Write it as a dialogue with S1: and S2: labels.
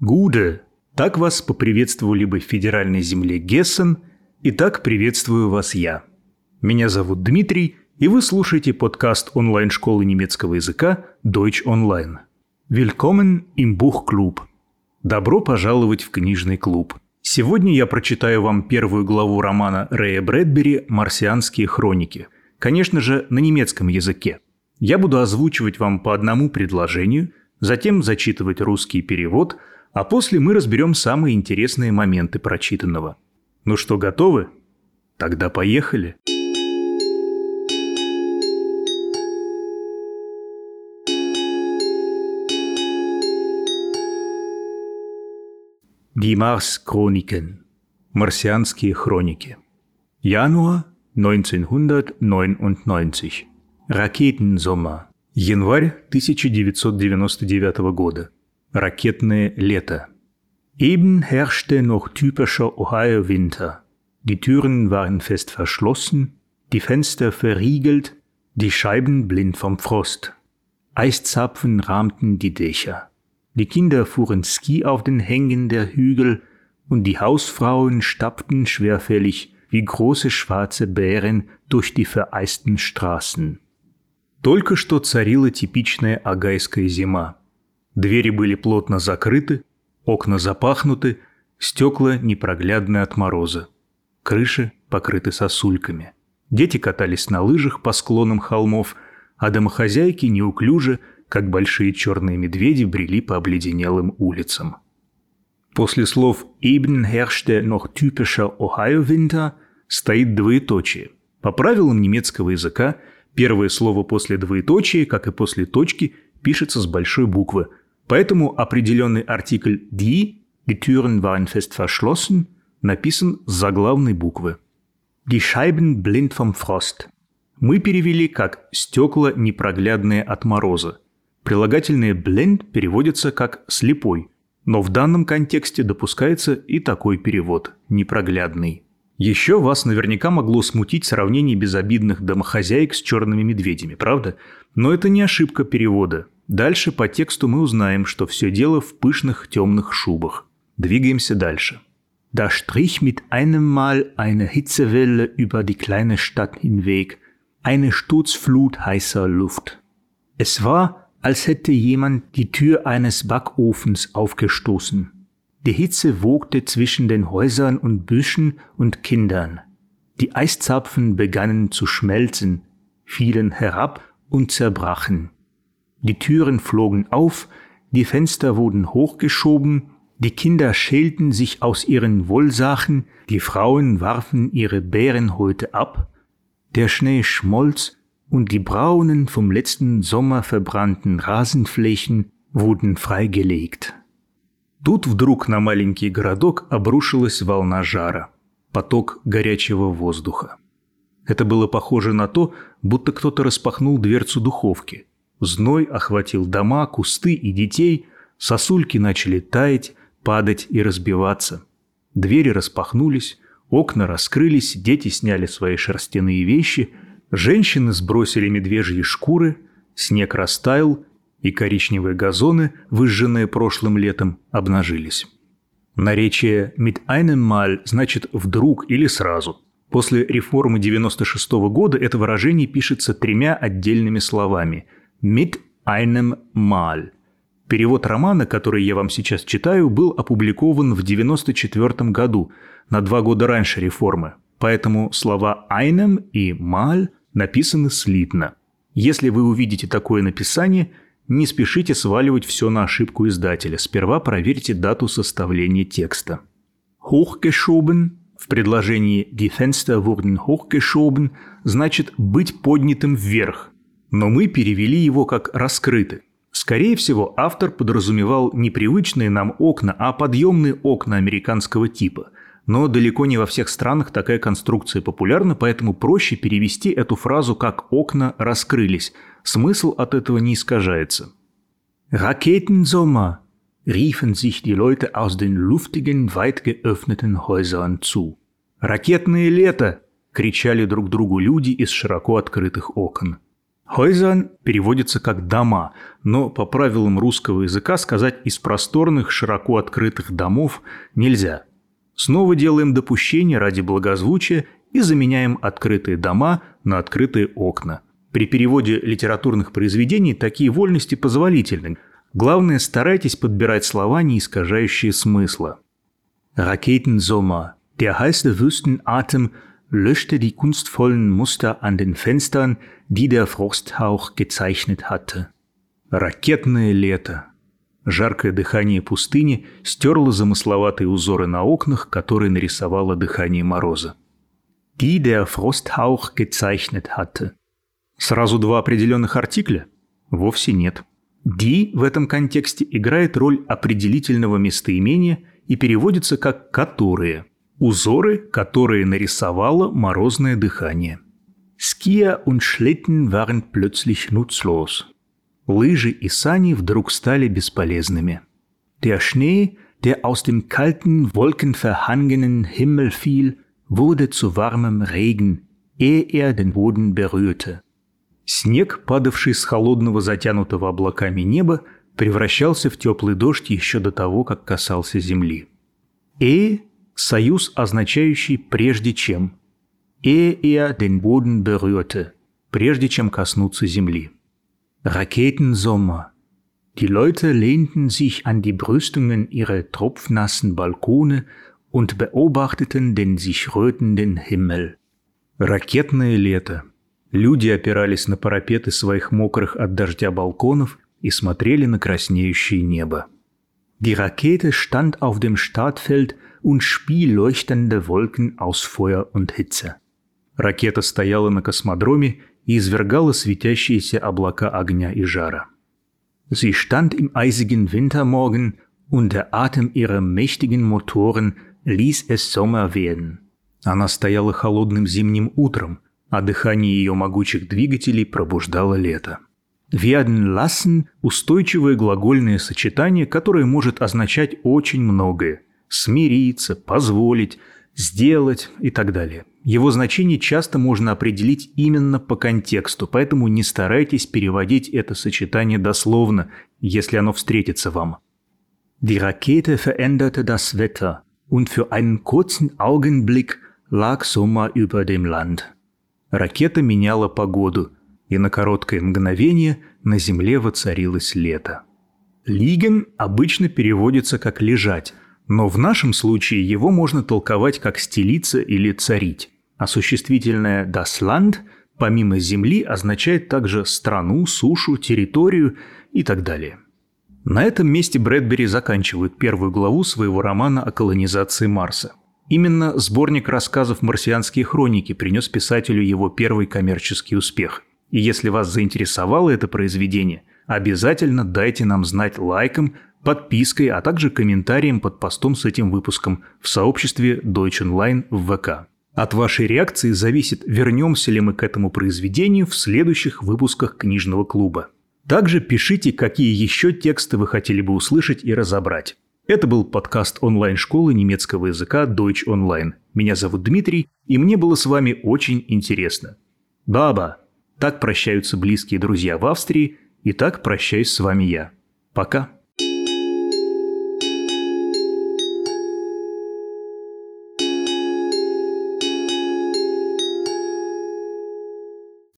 S1: Гуде. Так вас поприветствовали бы в федеральной земле Гессен, и так приветствую вас я. Меня зовут Дмитрий, и вы слушаете подкаст онлайн-школы немецкого языка Deutsch Online. Willkommen im Buchclub. Добро пожаловать в книжный клуб. Сегодня я прочитаю вам первую главу романа Рэя Брэдбери «Марсианские хроники». Конечно же, на немецком языке. Я буду озвучивать вам по одному предложению, затем зачитывать русский перевод, а после мы разберем самые интересные моменты прочитанного. Ну что, готовы? Тогда поехали. Die Mars-Chroniken. Марсианские хроники. Януар 1999. Ракетensommer. Январь 1999 года. Ракетное лето. Eben herrschte noch typischer Ohio-Winter. Die Türen waren fest verschlossen, die Fenster verriegelt, die Scheiben blind vom Frost. Eiszapfen rahmten die Dächer. Die Kinder fuhren Ski auf den Hängen der Hügel und die Hausfrauen stapften schwerfällig wie große schwarze Bären durch die vereisten Straßen. Только что царила типичная агайская зима. Двери были плотно закрыты, окна запахнуты, стекла непроглядны от мороза. Крыши покрыты сосульками. Дети катались на лыжах по склонам холмов, а домохозяйки неуклюже, как большие черные медведи, брели по обледенелым улицам. После слов «Eben herrschte noch typischer Ohio-Winter» стоит двоеточие. По правилам немецкого языка – Первое слово после двоеточия, как и после точки, пишется с большой буквы. Поэтому определенный артикль «die», «die Türen waren fest verschlossen» написан с заглавной буквы. «Die Scheiben blind vom Frost». Мы перевели как «стекла непроглядные от мороза». Прилагательное «blind» переводится как «слепой», но в данном контексте допускается и такой перевод – «непроглядный». Еще вас наверняка могло смутить сравнение безобидных домохозяек с черными медведями, правда? Но это не ошибка перевода. Дальше по тексту мы узнаем, что все дело в пышных темных шубах. Двигаемся дальше. Da strich mit einem Mal eine Hitzewelle über die kleine Stadt hinweg, eine Sturzflut heißer Luft. Es war, als hätte jemand die Tür eines Backofens aufgestoßen. Die Hitze wogte zwischen den Häusern und Büschen und Kindern. Die Eiszapfen begannen zu schmelzen, fielen herab und zerbrachen. Die Türen flogen auf, die Fenster wurden hochgeschoben, die Kinder schälten sich aus ihren Wollsachen, die Frauen warfen ihre Bärenhäute ab, der Schnee schmolz und die braunen vom letzten Sommer verbrannten Rasenflächen wurden freigelegt. Тут вдруг на маленький городок обрушилась волна жара, поток горячего воздуха. Это было похоже на то, будто кто-то распахнул дверцу духовки. Зной охватил дома, кусты и детей, сосульки начали таять, падать и разбиваться. Двери распахнулись, окна раскрылись, дети сняли свои шерстяные вещи, женщины сбросили медвежьи шкуры, снег растаял, и коричневые газоны, выжженные прошлым летом, обнажились. Наречие «mit einem Mal» значит «вдруг» или «сразу». После реформы 96 -го года это выражение пишется тремя отдельными словами «mit einem Mal». Перевод романа, который я вам сейчас читаю, был опубликован в 94 году, на два года раньше реформы, поэтому слова «einem» и «mal» написаны слитно. Если вы увидите такое написание – не спешите сваливать все на ошибку издателя. Сперва проверьте дату составления текста. Hochgeschoben в предложении Die Fenster wurden hochgeschoben значит «быть поднятым вверх», но мы перевели его как «раскрыты». Скорее всего, автор подразумевал не привычные нам окна, а подъемные окна американского типа. Но далеко не во всех странах такая конструкция популярна, поэтому проще перевести эту фразу как «окна раскрылись», Смысл от этого не искажается. Raketensommer riefen sich die Leute aus den luftigen, weit geöffneten Häusern zu. «Ракетное лето!» – кричали друг другу люди из широко открытых окон. Хойзан переводится как «дома», но по правилам русского языка сказать «из просторных, широко открытых домов» нельзя. Снова делаем допущение ради благозвучия и заменяем открытые дома на открытые окна. При переводе литературных произведений такие вольности позволительны. Главное, старайтесь подбирать слова, не искажающие смысла. Raketensommer. Der heiße Wüstenatem löschte die kunstvollen Muster an den Fenstern, die der Frosthauch gezeichnet hatte. Ракетное лето. Жаркое дыхание пустыни стерло замысловатые узоры на окнах, которые нарисовало дыхание мороза. Die der Frosthauch gezeichnet hatte. Сразу два определенных артикля? Вовсе нет. Die в этом контексте играет роль определительного местоимения и переводится как «которые». Узоры, которые нарисовало морозное дыхание. Skier und Schlitten waren plötzlich nutzlos. Лыжи и сани вдруг стали бесполезными. Der Schnee, der aus dem kalten, wolkenverhangenen Himmel fiel, wurde zu warmem Regen, ehe er den Boden berührte. Снег, падавший с холодного затянутого облаками неба, превращался в теплый дождь еще до того, как касался земли. «Э» – союз, означающий «прежде чем». «Э er den Boden berührte» – прежде чем коснуться земли. Raketensommer. Die Leute lehnten sich an die Brüstungen ihrer tropfnassen Balkone und beobachteten den sich rötenden Himmel. Ракетное лето. Люди опирались на парапеты своих мокрых от дождя балконов и смотрели на краснеющее небо. Die Rakete stand auf dem Startfeld und spie leuchtende Wolken aus Feuer und Hitze. Ракета стояла на космодроме и извергала светящиеся облака огня и жара. Sie stand im eisigen Wintermorgen und der Atem ihrer mächtigen Motoren ließ es Sommer werden. Она стояла холодным зимним утром, а дыхание ее могучих двигателей пробуждало лето. Werden lassen – устойчивое глагольное сочетание, которое может означать очень многое. Смириться, позволить, сделать и так далее. Его значение часто можно определить именно по контексту, поэтому не старайтесь переводить это сочетание дословно, если оно встретится вам. Die Rakete veränderte das Wetter und für einen kurzen Augenblick lag Sommer über dem Land. Ракета меняла погоду, и на короткое мгновение на земле воцарилось лето. Лиген обычно переводится как «лежать», но в нашем случае его можно толковать как «стелиться» или «царить». А существительное «das Land» помимо земли означает также страну, сушу, территорию и так далее. На этом месте Брэдбери заканчивает первую главу своего романа о колонизации Марса – Именно сборник рассказов «Марсианские хроники» принес писателю его первый коммерческий успех. И если вас заинтересовало это произведение, обязательно дайте нам знать лайком, подпиской, а также комментарием под постом с этим выпуском в сообществе Deutsch Online в ВК. От вашей реакции зависит, вернемся ли мы к этому произведению в следующих выпусках книжного клуба. Также пишите, какие еще тексты вы хотели бы услышать и разобрать. Это был подкаст онлайн-школы немецкого языка Deutsch Online. Меня зовут Дмитрий, и мне было с вами очень интересно. Баба! Так прощаются близкие друзья в Австрии, и так прощаюсь с вами я. Пока.